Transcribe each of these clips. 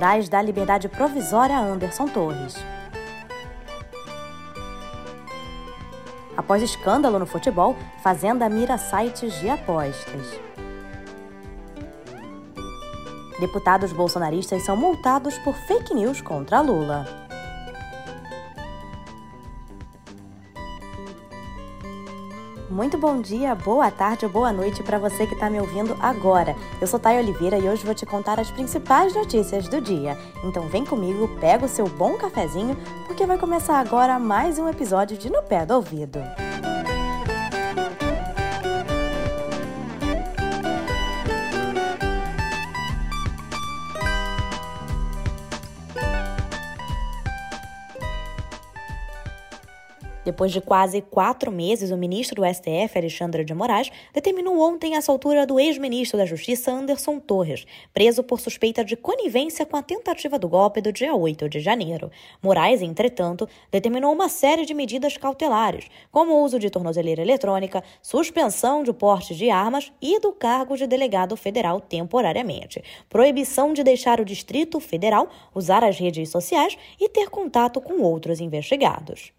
Moraes dá liberdade provisória a Anderson Torres. Após escândalo no futebol, Fazenda mira sites de apostas. Deputados bolsonaristas são multados por fake news contra Lula. Muito bom dia, boa tarde ou boa noite para você que está me ouvindo agora. Eu sou Thay Oliveira e hoje vou te contar as principais notícias do dia. Então vem comigo, pega o seu bom cafezinho, porque vai começar agora mais um episódio de No Pé do Ouvido. Depois de quase quatro meses, o ministro do STF, Alexandre de Moraes, determinou ontem a soltura do ex-ministro da Justiça, Anderson Torres, preso por suspeita de conivência com a tentativa do golpe do dia 8 de janeiro. Moraes, entretanto, determinou uma série de medidas cautelares, como o uso de tornozeleira eletrônica, suspensão de porte de armas e do cargo de delegado federal temporariamente, proibição de deixar o Distrito Federal usar as redes sociais e ter contato com outros investigados.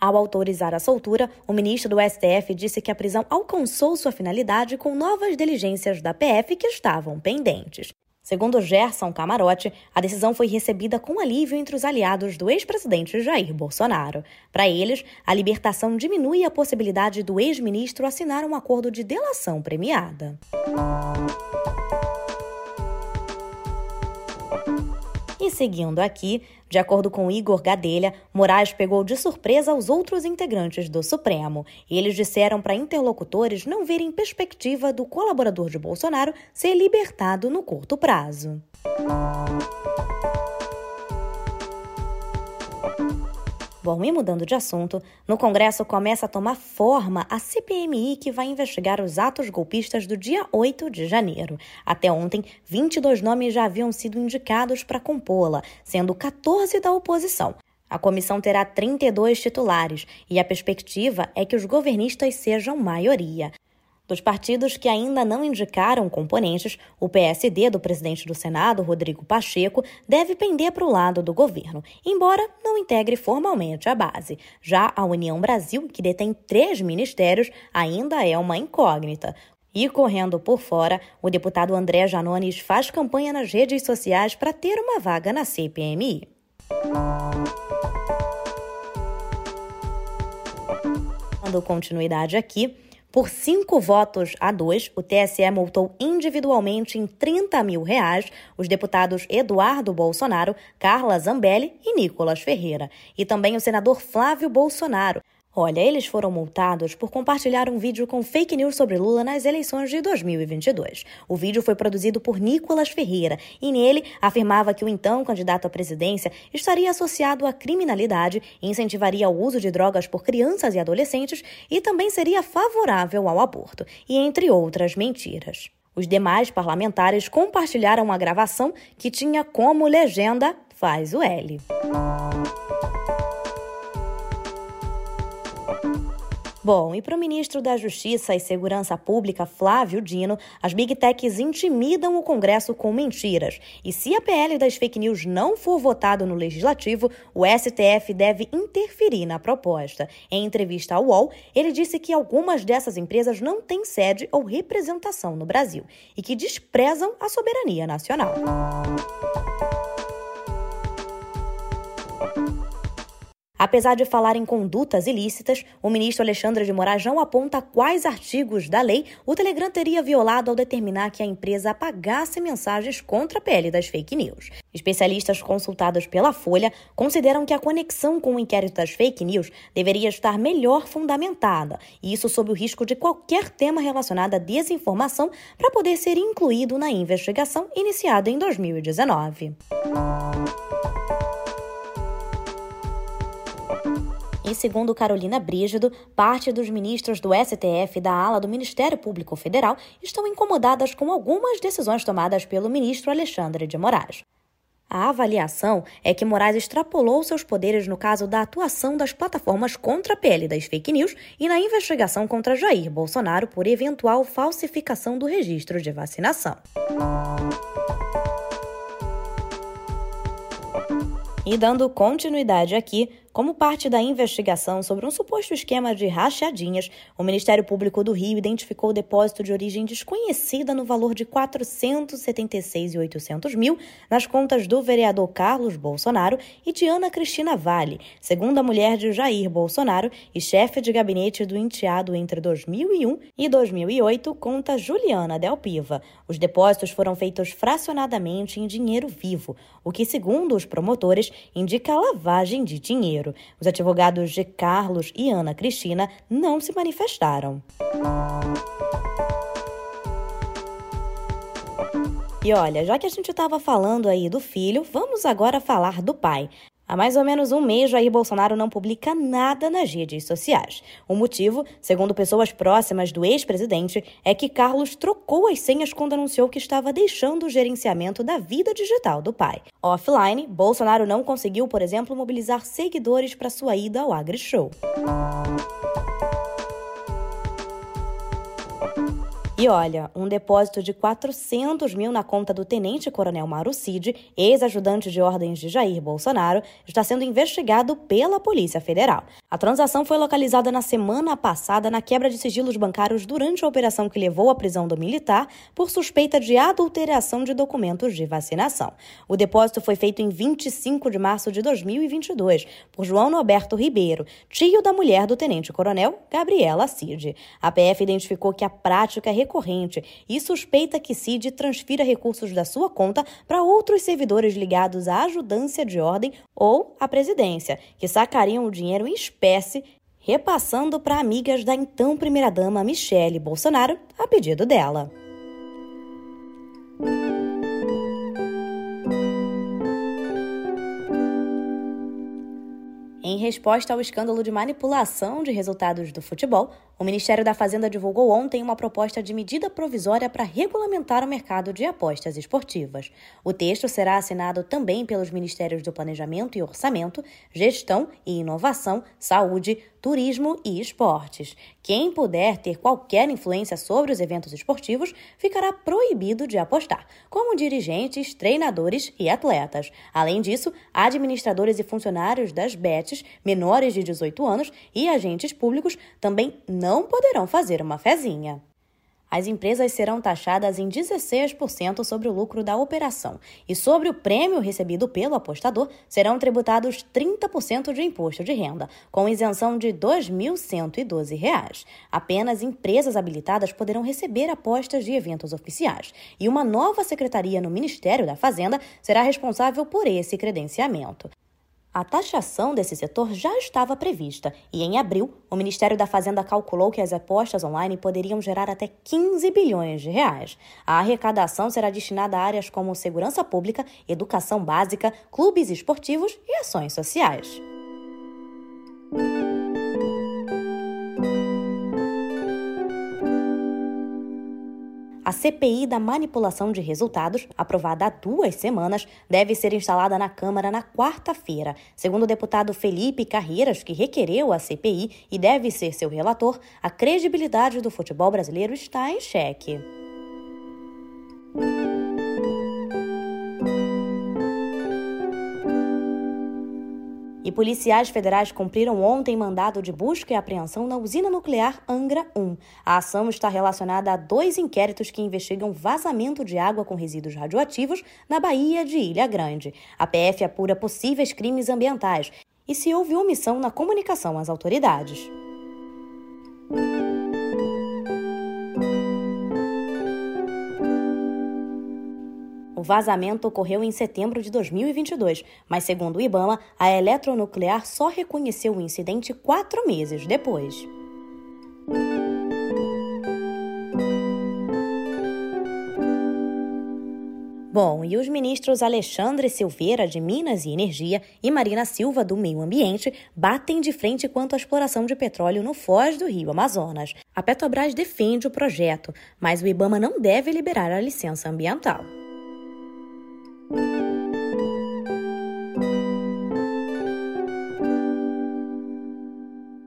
Ao autorizar a soltura, o ministro do STF disse que a prisão alcançou sua finalidade com novas diligências da PF que estavam pendentes. Segundo Gerson Camarote, a decisão foi recebida com alívio entre os aliados do ex-presidente Jair Bolsonaro. Para eles, a libertação diminui a possibilidade do ex-ministro assinar um acordo de delação premiada. E seguindo aqui, de acordo com Igor Gadelha, Moraes pegou de surpresa os outros integrantes do Supremo. Eles disseram para interlocutores não verem perspectiva do colaborador de Bolsonaro ser libertado no curto prazo. Bom, e mudando de assunto, no Congresso começa a tomar forma a CPMI que vai investigar os atos golpistas do dia 8 de janeiro. Até ontem, 22 nomes já haviam sido indicados para compô-la, sendo 14 da oposição. A comissão terá 32 titulares e a perspectiva é que os governistas sejam maioria. Dos partidos que ainda não indicaram componentes, o PSD do presidente do Senado, Rodrigo Pacheco, deve pender para o lado do governo, embora não integre formalmente a base. Já a União Brasil, que detém três ministérios, ainda é uma incógnita. E correndo por fora, o deputado André Janones faz campanha nas redes sociais para ter uma vaga na CPMI. Dando continuidade aqui, por cinco votos a dois, o TSE multou individualmente em 30 mil reais os deputados Eduardo Bolsonaro, Carla Zambelli e Nicolas Ferreira, e também o senador Flávio Bolsonaro. Olha, eles foram multados por compartilhar um vídeo com fake news sobre Lula nas eleições de 2022. O vídeo foi produzido por Nicolas Ferreira e nele afirmava que o então candidato à presidência estaria associado à criminalidade, incentivaria o uso de drogas por crianças e adolescentes e também seria favorável ao aborto, e entre outras mentiras. Os demais parlamentares compartilharam a gravação que tinha como legenda Faz o L. Bom, e para o ministro da Justiça e Segurança Pública, Flávio Dino, as Big Techs intimidam o Congresso com mentiras. E se a PL das fake news não for votado no Legislativo, o STF deve interferir na proposta. Em entrevista ao UOL, ele disse que algumas dessas empresas não têm sede ou representação no Brasil e que desprezam a soberania nacional. Apesar de falar em condutas ilícitas, o ministro Alexandre de Moraes não aponta quais artigos da lei o Telegram teria violado ao determinar que a empresa apagasse mensagens contra a pele das fake news. Especialistas consultados pela Folha consideram que a conexão com o inquérito das fake news deveria estar melhor fundamentada, e isso sob o risco de qualquer tema relacionado à desinformação para poder ser incluído na investigação iniciada em 2019. E segundo Carolina Brígido, parte dos ministros do STF e da ala do Ministério Público Federal estão incomodadas com algumas decisões tomadas pelo ministro Alexandre de Moraes. A avaliação é que Moraes extrapolou seus poderes no caso da atuação das plataformas contra a PL das fake news e na investigação contra Jair Bolsonaro por eventual falsificação do registro de vacinação. E dando continuidade aqui, como parte da investigação sobre um suposto esquema de rachadinhas, o Ministério Público do Rio identificou o depósito de origem desconhecida no valor de 476.800 mil nas contas do vereador Carlos Bolsonaro e de Ana Cristina Vale, segunda mulher de Jair Bolsonaro e chefe de gabinete do enteado entre 2001 e 2008, conta Juliana Del Piva. Os depósitos foram feitos fracionadamente em dinheiro vivo, o que, segundo os promotores, indica lavagem de dinheiro. Os advogados de Carlos e Ana Cristina não se manifestaram. E olha, já que a gente estava falando aí do filho, vamos agora falar do pai. Há mais ou menos um mês, Jair Bolsonaro não publica nada nas redes sociais. O motivo, segundo pessoas próximas do ex-presidente, é que Carlos trocou as senhas quando anunciou que estava deixando o gerenciamento da vida digital do pai. Offline, Bolsonaro não conseguiu, por exemplo, mobilizar seguidores para sua ida ao AgriShow. E olha, um depósito de 400 mil na conta do tenente-coronel Mauro Cid, ex-ajudante de ordens de Jair Bolsonaro, está sendo investigado pela Polícia Federal. A transação foi localizada na semana passada na quebra de sigilos bancários durante a operação que levou à prisão do militar por suspeita de adulteração de documentos de vacinação. O depósito foi feito em 25 de março de 2022 por João Norberto Ribeiro, tio da mulher do tenente-coronel Gabriela Cid. A PF identificou que a prática recorrente e suspeita que Cid transfira recursos da sua conta para outros servidores ligados à ajudância de ordem ou à presidência, que sacariam o dinheiro em espécie repassando para amigas da então primeira-dama Michele Bolsonaro a pedido dela. Em resposta ao escândalo de manipulação de resultados do futebol, o Ministério da Fazenda divulgou ontem uma proposta de medida provisória para regulamentar o mercado de apostas esportivas. O texto será assinado também pelos Ministérios do Planejamento e Orçamento, Gestão e Inovação, Saúde, Turismo e Esportes. Quem puder ter qualquer influência sobre os eventos esportivos ficará proibido de apostar, como dirigentes, treinadores e atletas. Além disso, administradores e funcionários das bets menores de 18 anos e agentes públicos também não não poderão fazer uma fezinha. As empresas serão taxadas em 16% sobre o lucro da operação e sobre o prêmio recebido pelo apostador serão tributados 30% de imposto de renda, com isenção de R$ 2.112. Apenas empresas habilitadas poderão receber apostas de eventos oficiais e uma nova secretaria no Ministério da Fazenda será responsável por esse credenciamento. A taxação desse setor já estava prevista e, em abril, o Ministério da Fazenda calculou que as apostas online poderiam gerar até 15 bilhões de reais. A arrecadação será destinada a áreas como segurança pública, educação básica, clubes esportivos e ações sociais. A CPI da manipulação de resultados, aprovada há duas semanas, deve ser instalada na Câmara na quarta-feira. Segundo o deputado Felipe Carreiras, que requereu a CPI e deve ser seu relator, a credibilidade do futebol brasileiro está em xeque. E policiais federais cumpriram ontem mandado de busca e apreensão na usina nuclear Angra 1. A ação está relacionada a dois inquéritos que investigam vazamento de água com resíduos radioativos na Baía de Ilha Grande. A PF apura possíveis crimes ambientais e se houve omissão na comunicação às autoridades. O vazamento ocorreu em setembro de 2022, mas, segundo o Ibama, a eletronuclear só reconheceu o incidente quatro meses depois. Bom, e os ministros Alexandre Silveira, de Minas e Energia, e Marina Silva, do Meio Ambiente, batem de frente quanto à exploração de petróleo no foz do rio Amazonas. A Petrobras defende o projeto, mas o Ibama não deve liberar a licença ambiental.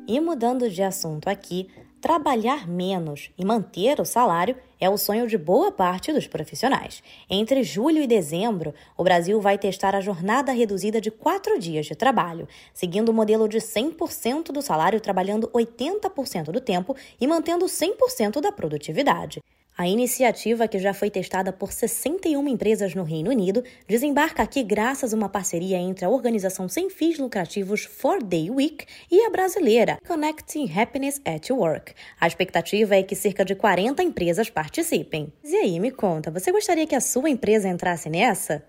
E mudando de assunto aqui, trabalhar menos e manter o salário é o sonho de boa parte dos profissionais. Entre julho e dezembro, o Brasil vai testar a jornada reduzida de quatro dias de trabalho, seguindo o modelo de 100% do salário trabalhando 80% do tempo e mantendo 100% da produtividade. A iniciativa, que já foi testada por 61 empresas no Reino Unido, desembarca aqui graças a uma parceria entre a organização sem fins lucrativos Four Day Week e a brasileira Connecting Happiness at Work. A expectativa é que cerca de 40 empresas participem. E aí, me conta, você gostaria que a sua empresa entrasse nessa?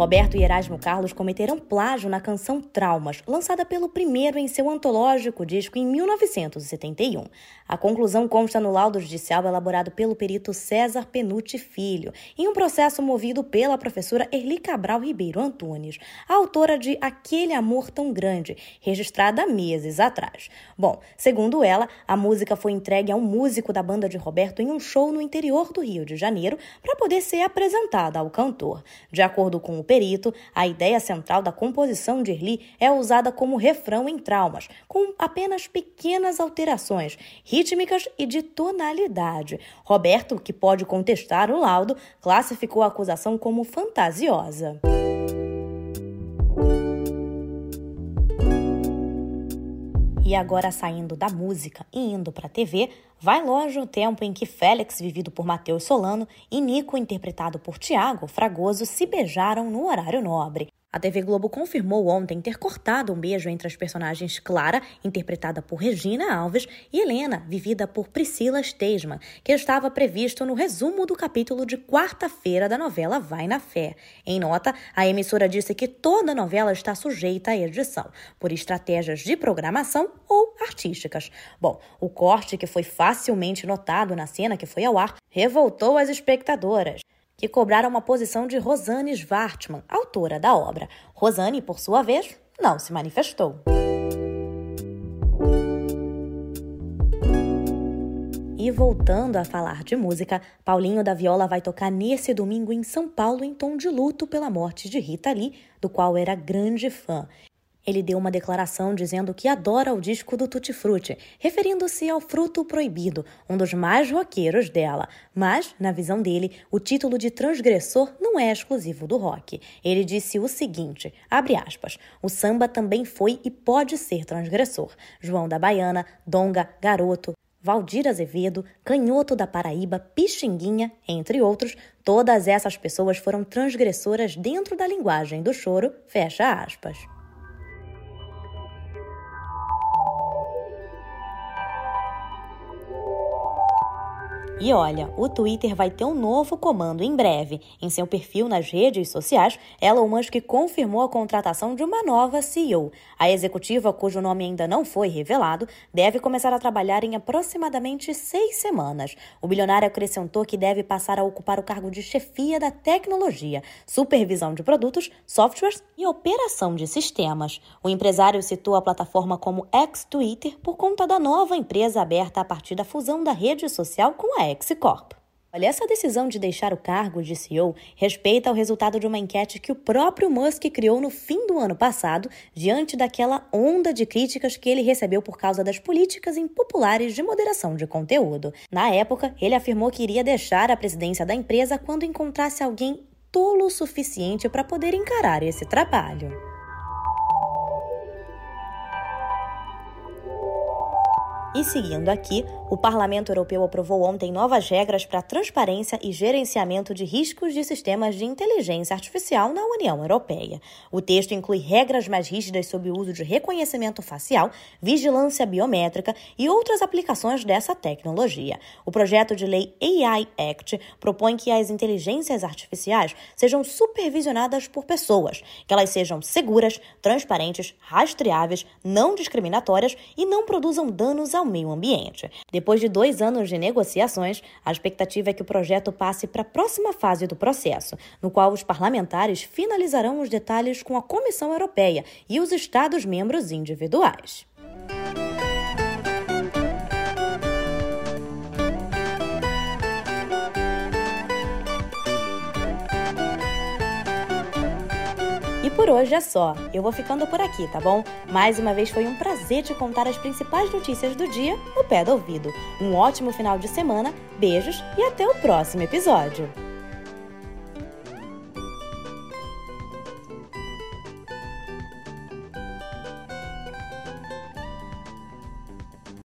Roberto e Erasmo Carlos cometeram plágio na canção Traumas, lançada pelo primeiro em seu antológico disco em 1971. A conclusão consta no laudo judicial elaborado pelo perito César Penucci Filho, em um processo movido pela professora Erli Cabral Ribeiro Antunes, autora de Aquele Amor Tão Grande, registrada meses atrás. Bom, segundo ela, a música foi entregue a um músico da banda de Roberto em um show no interior do Rio de Janeiro para poder ser apresentada ao cantor. De acordo com o perito, a ideia central da composição de Erli é usada como refrão em traumas, com apenas pequenas alterações rítmicas e de tonalidade. Roberto, que pode contestar o laudo, classificou a acusação como fantasiosa. E agora saindo da música e indo para a TV, vai longe o tempo em que Félix, vivido por Matheus Solano, e Nico, interpretado por Tiago Fragoso, se beijaram no horário nobre. A TV Globo confirmou ontem ter cortado um beijo entre as personagens Clara, interpretada por Regina Alves, e Helena, vivida por Priscila Steisman, que estava previsto no resumo do capítulo de quarta-feira da novela Vai na Fé. Em nota, a emissora disse que toda novela está sujeita à edição, por estratégias de programação ou artísticas. Bom, o corte, que foi facilmente notado na cena que foi ao ar, revoltou as espectadoras que cobraram uma posição de Rosane Schwartzman, autora da obra. Rosane, por sua vez, não se manifestou. E voltando a falar de música, Paulinho da Viola vai tocar nesse domingo em São Paulo em tom de luto pela morte de Rita Lee, do qual era grande fã. Ele deu uma declaração dizendo que adora o disco do Tutti Frutti, referindo-se ao Fruto Proibido, um dos mais roqueiros dela. Mas, na visão dele, o título de transgressor não é exclusivo do rock. Ele disse o seguinte, abre aspas, o samba também foi e pode ser transgressor. João da Baiana, Donga, Garoto, Valdir Azevedo, Canhoto da Paraíba, Pixinguinha, entre outros, todas essas pessoas foram transgressoras dentro da linguagem do choro, fecha aspas. E olha, o Twitter vai ter um novo comando em breve. Em seu perfil nas redes sociais, Elon Musk confirmou a contratação de uma nova CEO. A executiva, cujo nome ainda não foi revelado, deve começar a trabalhar em aproximadamente seis semanas. O bilionário acrescentou que deve passar a ocupar o cargo de chefia da tecnologia, supervisão de produtos, softwares e operação de sistemas. O empresário citou a plataforma como ex-Twitter por conta da nova empresa aberta a partir da fusão da rede social com a Olha, essa decisão de deixar o cargo de CEO respeita ao resultado de uma enquete que o próprio Musk criou no fim do ano passado, diante daquela onda de críticas que ele recebeu por causa das políticas impopulares de moderação de conteúdo. Na época, ele afirmou que iria deixar a presidência da empresa quando encontrasse alguém tolo o suficiente para poder encarar esse trabalho. E seguindo aqui, o Parlamento Europeu aprovou ontem novas regras para transparência e gerenciamento de riscos de sistemas de inteligência artificial na União Europeia. O texto inclui regras mais rígidas sobre o uso de reconhecimento facial, vigilância biométrica e outras aplicações dessa tecnologia. O projeto de lei AI Act propõe que as inteligências artificiais sejam supervisionadas por pessoas, que elas sejam seguras, transparentes, rastreáveis, não discriminatórias e não produzam danos ao meio ambiente. Depois de dois anos de negociações, a expectativa é que o projeto passe para a próxima fase do processo, no qual os parlamentares finalizarão os detalhes com a Comissão Europeia e os Estados-membros individuais. Por hoje é só. Eu vou ficando por aqui, tá bom? Mais uma vez foi um prazer te contar as principais notícias do dia no pé do ouvido. Um ótimo final de semana, beijos e até o próximo episódio!